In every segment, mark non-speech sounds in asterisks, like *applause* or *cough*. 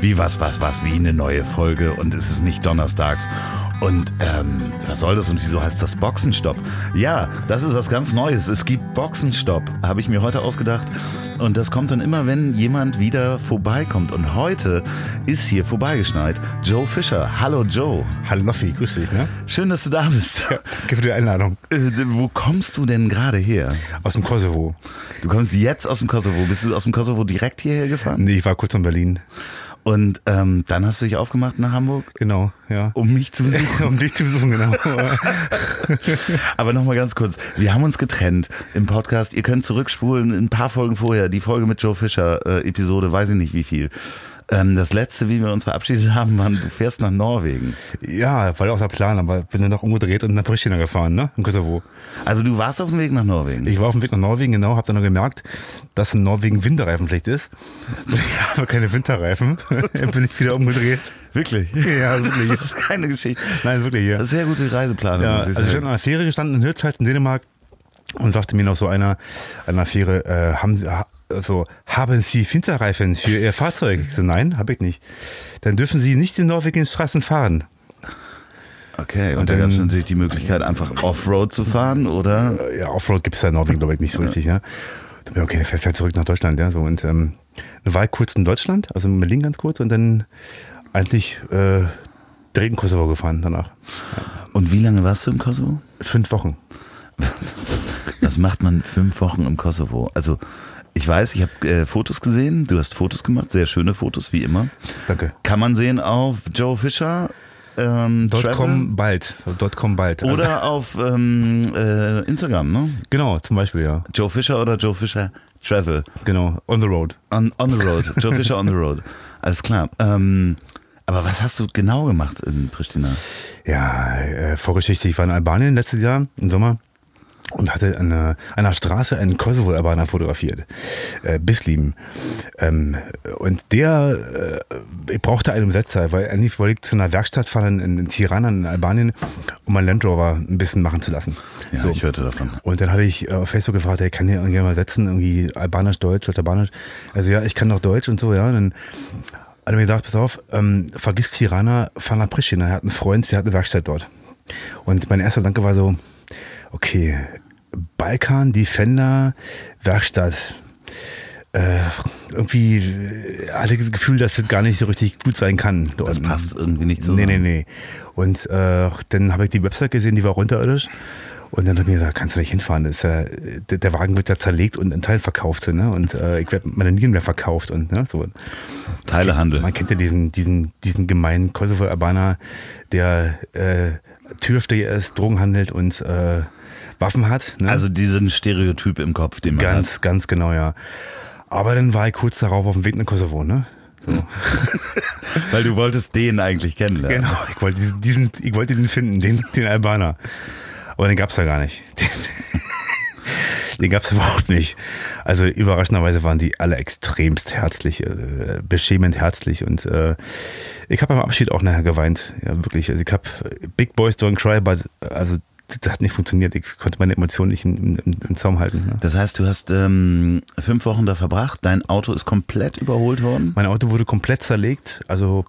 Wie was, was, was, wie eine neue Folge und es ist nicht donnerstags. Und ähm, was soll das und wieso heißt das Boxenstopp? Ja, das ist was ganz Neues. Es gibt Boxenstopp, habe ich mir heute ausgedacht. Und das kommt dann immer, wenn jemand wieder vorbeikommt. Und heute ist hier vorbeigeschneit Joe Fischer. Hallo Joe. Hallo Loffi, grüß dich. Ne? Schön, dass du da bist. Ja, danke für die Einladung. Äh, wo kommst du denn gerade her? Aus dem Kosovo. Du kommst jetzt aus dem Kosovo. Bist du aus dem Kosovo direkt hierher gefahren? Nee, ich war kurz in Berlin. Und ähm, dann hast du dich aufgemacht nach Hamburg? Genau, ja. Um mich zu besuchen. *laughs* um dich zu besuchen, genau. *laughs* Aber nochmal ganz kurz. Wir haben uns getrennt im Podcast. Ihr könnt zurückspulen ein paar Folgen vorher. Die Folge mit Joe Fischer, äh, Episode, weiß ich nicht wie viel. Ähm, das letzte, wie wir uns verabschiedet haben, war, du fährst nach Norwegen. Ja, war auch der Plan, aber bin dann noch umgedreht und nach Pristina gefahren, ne? In Kosovo. Also du warst auf dem Weg nach Norwegen? Ich war auf dem Weg nach Norwegen, genau, hab dann noch gemerkt, dass in Norwegen Winterreifenpflicht ist. *laughs* Ich habe keine Winterreifen. dann *laughs* bin ich wieder umgedreht. Wirklich? *laughs* Ja, wirklich. Das ist keine Geschichte. Nein, wirklich, ja. Sehr gute Reiseplanung. Ja, also ich bin an einer Fähre gestanden in Hirtshals in Dänemark und sagte mir noch so einer an der Fähre, äh, haben Sie, also, haben Sie Winterreifen für Ihr Fahrzeug? Ich so, nein, habe ich nicht. Dann dürfen Sie nicht in Norwegen Straßen fahren. Okay, und, und da gab es natürlich die Möglichkeit, einfach Offroad zu fahren, oder? Ja, Offroad gibt es da in Norwegen, glaube ich, nicht so richtig, ja. Dann bin ich, okay, fährt zurück nach Deutschland, ja, so. Und ähm, dann war ich kurz in Deutschland, also in Berlin ganz kurz, und dann eigentlich äh, direkt in Kosovo gefahren danach. Ja. Und wie lange warst du im Kosovo? Fünf Wochen. *laughs* Was macht man fünf Wochen im Kosovo? Also ich weiß, ich habe äh, Fotos gesehen. Du hast Fotos gemacht, sehr schöne Fotos, wie immer. Danke. Kann man sehen auf Joe Fischer. Ähm, dort kommen bald. Dort kommen bald. Oder auf ähm, äh, Instagram, ne? Genau, zum Beispiel, ja. Joe Fischer oder Joe Fischer Travel. Genau, on the road. On, on the road. Joe Fischer on the road. *laughs* Alles klar. Ähm, aber was hast du genau gemacht in Pristina? Ja, äh, Vorgeschichte. Ich war in Albanien letztes Jahr im Sommer und hatte an einer, einer Straße einen Kosovo-Albaner fotografiert, äh, Bislim. Ähm, und der äh, brauchte einen Umsetzer, weil eigentlich wollte ich zu einer Werkstatt fahren in, in Tirana in Albanien, um meinen Land Rover ein bisschen machen zu lassen. Ja, so. ich hörte davon. Und dann habe ich äh, auf Facebook gefragt, hey, kann der irgendwie mal setzen, irgendwie Albanisch, Deutsch oder Albanisch? Also ja, ich kann doch Deutsch und so, ja. Und dann hat er mir gesagt, pass auf, ähm, vergiss Tirana, fahr nach Pristina. Er hat einen Freund, der hat eine Werkstatt dort. Und mein erster Gedanke war so, okay, Balkan, Defender, Werkstatt. Äh, irgendwie äh, hatte das Gefühl, dass das gar nicht so richtig gut sein kann. Das und, passt irgendwie nicht zusammen. Nee, nee, nee. Und äh, dann habe ich die Website gesehen, die war unterirdisch. Und dann hat mir gesagt, kannst du nicht hinfahren. Das ist ja, der, der Wagen wird ja zerlegt und in Teilen verkauft. So, ne? Und äh, ich werde meine Nieren mehr verkauft. Und, ne? so. Teilehandel. Man kennt ja diesen, diesen, diesen gemeinen Kosovo-Albaner, der äh, Türsteher ist, Drogen handelt und äh, Waffen hat. Ne? Also diesen Stereotyp im Kopf, den man Ganz, hat. ganz genau, ja. Aber dann war ich kurz darauf auf dem Weg nach Kosovo, ne? So. *laughs* Weil du wolltest den eigentlich kennenlernen. Genau, ich wollte diesen, diesen ich wollte den finden, den, den Albaner. Aber den gab's da gar nicht. *laughs* Den, den gab's überhaupt nicht. Also überraschenderweise waren die alle extremst herzlich, äh, beschämend herzlich und äh, ich habe beim Abschied auch nachher geweint. Ja, wirklich. Also ich habe Big Boys Don't Cry, but, also das hat nicht funktioniert. Ich konnte meine Emotionen nicht im, im, im Zaum halten. Ne? Das heißt, du hast ähm, fünf Wochen da verbracht. Dein Auto ist komplett überholt worden? Mein Auto wurde komplett zerlegt. Also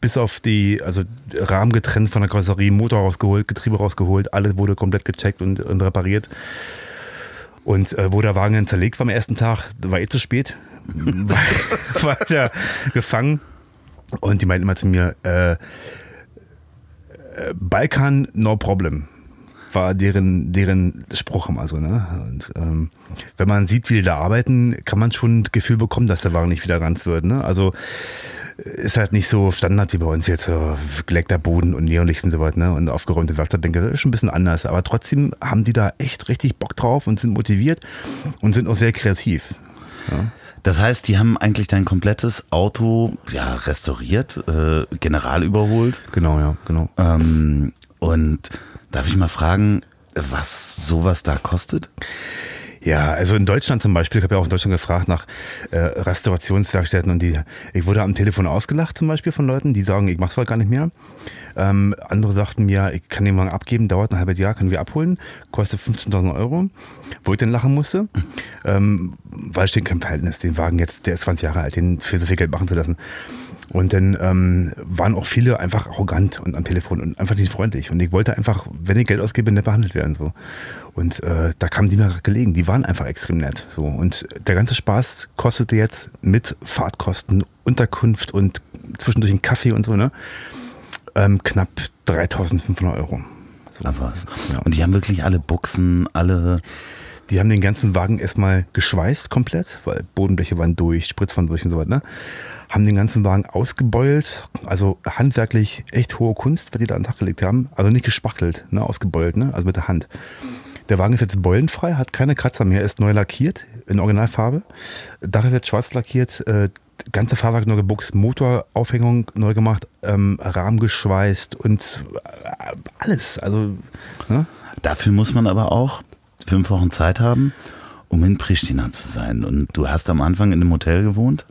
bis auf die, also Rahmen getrennt von der Karosserie, Motor rausgeholt, Getriebe rausgeholt. Alles wurde komplett gecheckt und, und repariert. Und äh, wo der Wagen dann zerlegt war am ersten Tag, war eh zu spät. *laughs* war, war der gefangen. Und die meinten immer zu mir, äh, äh Balkan, no problem war deren, deren Spruch immer so. Ne? Und ähm, wenn man sieht, wie die da arbeiten, kann man schon ein Gefühl bekommen, dass der Wagen nicht wieder ganz wird. Ne? Also ist halt nicht so Standard wie bei uns jetzt, so geleckter Boden und Neonlicht und so weiter ne? und aufgeräumte Werkstattbänke. Das ist schon ein bisschen anders. Aber trotzdem haben die da echt richtig Bock drauf und sind motiviert und sind auch sehr kreativ. Ja? Das heißt, die haben eigentlich dein komplettes Auto ja, restauriert, äh, general überholt. Genau, ja, genau. Ähm, und Darf ich mal fragen, was sowas da kostet? Ja, also in Deutschland zum Beispiel, ich habe ja auch in Deutschland gefragt nach äh, Restaurationswerkstätten und die, ich wurde am Telefon ausgelacht zum Beispiel von Leuten, die sagen, ich mach's wohl gar nicht mehr. Ähm, andere sagten mir, ich kann den Wagen abgeben, dauert ein halbes Jahr, können wir abholen, kostet 15.000 Euro, wo ich dann lachen musste, ähm, weil steht kein Verhältnis, den Wagen jetzt, der ist 20 Jahre alt, den für so viel Geld machen zu lassen. Und dann ähm, waren auch viele einfach arrogant und am Telefon und einfach nicht freundlich. Und ich wollte einfach, wenn ich Geld ausgebe, nett behandelt werden. So. Und äh, da kamen die mir gelegen. Die waren einfach extrem nett. So. Und der ganze Spaß kostete jetzt mit Fahrtkosten, Unterkunft und zwischendurch einen Kaffee und so, ne? Ähm, knapp 3500 Euro. So. Was. Ja. Und die haben wirklich alle Buchsen, alle. Die haben den ganzen Wagen erstmal geschweißt komplett, weil Bodenbleche waren durch, Spritz waren durch und so weiter. Ne? Haben den ganzen Wagen ausgebeult, also handwerklich echt hohe Kunst, was die da an den Tag gelegt haben. Also nicht gespachtelt, ne? ausgebeult, ne? also mit der Hand. Der Wagen ist jetzt beulenfrei, hat keine Kratzer mehr, ist neu lackiert in Originalfarbe. Dach wird schwarz lackiert, äh, ganze Fahrwerk neu gebuchst, Motoraufhängung neu gemacht, ähm, Rahmen geschweißt und äh, alles. Also, ne? Dafür muss man aber auch fünf Wochen Zeit haben, um in Pristina zu sein. Und du hast am Anfang in einem Hotel gewohnt.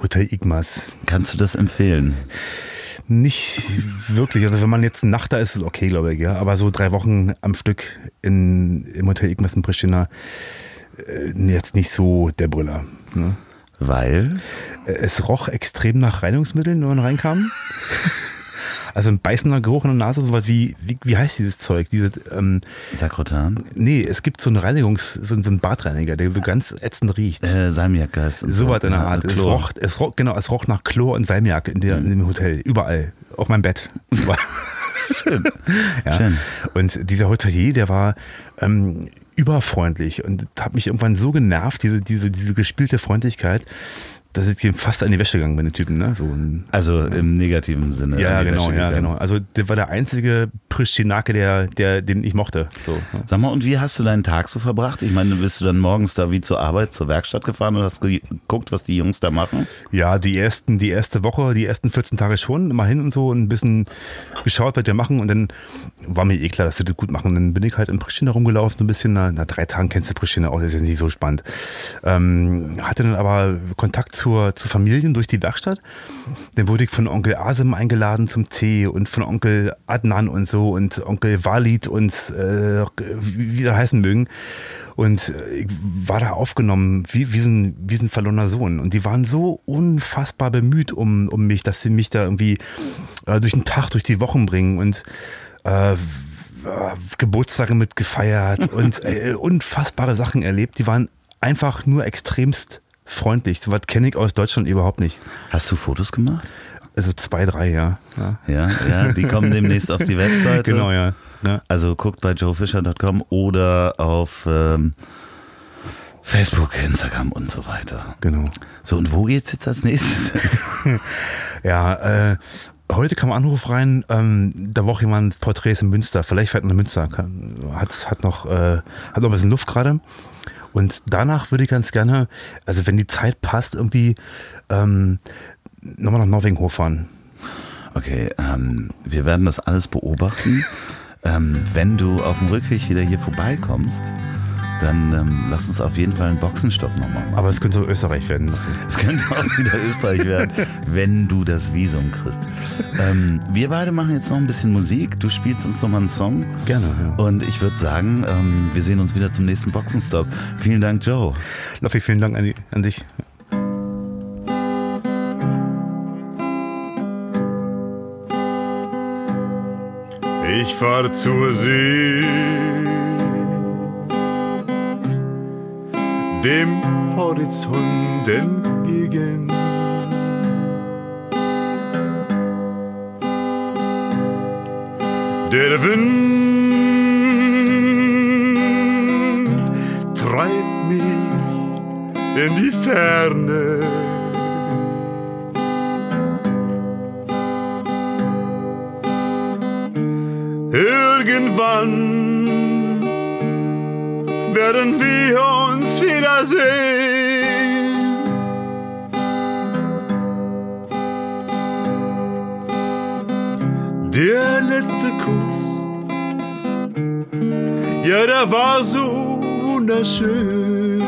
Hotel Igmas. Kannst du das empfehlen? Nicht wirklich. Also wenn man jetzt Nacht da ist, ist okay, glaube ich, ja. Aber so drei Wochen am Stück in, im Hotel Igmas in Pristina, äh, jetzt nicht so der Brüller. Ne? Weil? Äh, Es roch extrem nach Reinigungsmitteln, wenn man reinkam. Also ein beißender Geruch in der Nase, sowas wie, wie, wie heißt dieses Zeug? Diese, ähm, Sakrotan? nee, es gibt so einen Reinigungs-, so, so einen Badreiniger, der so ganz ätzend riecht. Äh, Salmiakgeist. und so was in der Art. Es roch, es roch, genau, es roch nach Chlor und Salmiak in, der, in dem Hotel. Überall. Auf meinem Bett. *laughs* Schön. *laughs* Ja. Schön. Und dieser Hotelier, der war ähm, überfreundlich und hat mich irgendwann so genervt, diese, diese, diese gespielte Freundlichkeit, dass ich ihm fast an die Wäsche gegangen bin, den Typen. Ne? So ein, Also im negativen Sinne. ja, die genau, Wäsche ja, gegangen. genau. Also der war der einzige Pristinake, der, der, den ich mochte. So, ne? Sag mal, und wie hast du deinen Tag so verbracht? Ich meine, bist du dann morgens da wie zur Arbeit, zur Werkstatt gefahren und hast geguckt, was die Jungs da machen? Ja, die ersten, die erste Woche, die ersten 14 Tage schon, immer hin und so und ein bisschen geschaut, was wir machen und dann war mir eh klar, dass sie das gut machen. Dann bin ich halt in Pristina rumgelaufen, so ein bisschen, na, nach drei Tagen kennst du Pristina auch, das ist ja nicht so spannend. Ähm, hatte dann aber Kontakt zur, zu Familien durch die Werkstatt. Dann wurde ich von Onkel Asim eingeladen zum Tee und von Onkel Adnan und so und Onkel Walid und äh, wie die heißen mögen. Und äh, ich war da aufgenommen wie, wie, so ein, wie so ein verlorener Sohn. Und die waren so unfassbar bemüht um, um mich, dass sie mich da irgendwie äh, durch den Tag, durch die Wochen bringen und äh, äh, Geburtstage mit gefeiert und *laughs* äh, unfassbare Sachen erlebt. Die waren einfach nur extremst freundlich. So was kenne ich aus Deutschland überhaupt nicht. Hast du Fotos gemacht? Also zwei, drei, ja. ja. Ja, ja, die kommen demnächst auf die Webseite. Genau, ja. ja. Also guckt bei joefischer.com oder auf ähm, Facebook, Instagram und so weiter. Genau. So, und wo geht's jetzt als nächstes? *laughs* Ja, äh, heute kam ein Anruf rein, ähm, da braucht jemand Porträts in Münster. Vielleicht fährt nach Münster. Kann, hat, hat, noch, äh, hat noch ein bisschen Luft gerade. Und danach würde ich ganz gerne, also wenn die Zeit passt, irgendwie ähm, nochmal nach Norwegen hochfahren. Okay, ähm, wir werden das alles beobachten. Ähm, wenn du auf dem Rückweg wieder hier vorbeikommst, dann ähm, lass uns auf jeden Fall einen Boxenstopp nochmal machen. Aber es könnte so Österreich werden. Es könnte auch wieder Österreich werden, wenn du das Visum kriegst. Ähm, wir beide machen jetzt noch ein bisschen Musik. Du spielst uns nochmal einen Song. Gerne, ja. Und ich würde sagen, ähm, wir sehen uns wieder zum nächsten Boxenstopp. Vielen Dank, Joe. Loffi, vielen Dank an, die, an dich. Ich fahre zur See, dem Horizont entgegen. Der Wind treibt mich in die Ferne. Werden wir uns wiedersehen. Der letzte Kuss, ja, der war so wunderschön.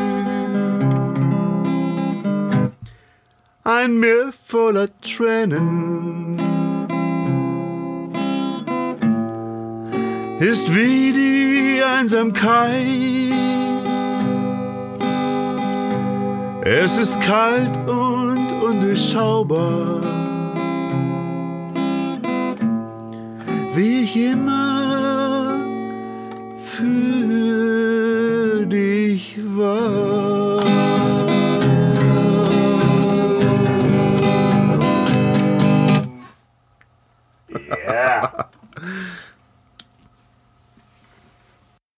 Ein Meer voller Tränen ist wie die Einsamkeit. Es ist kalt und Jahren durchschaubar. Wie ich immer für dich war.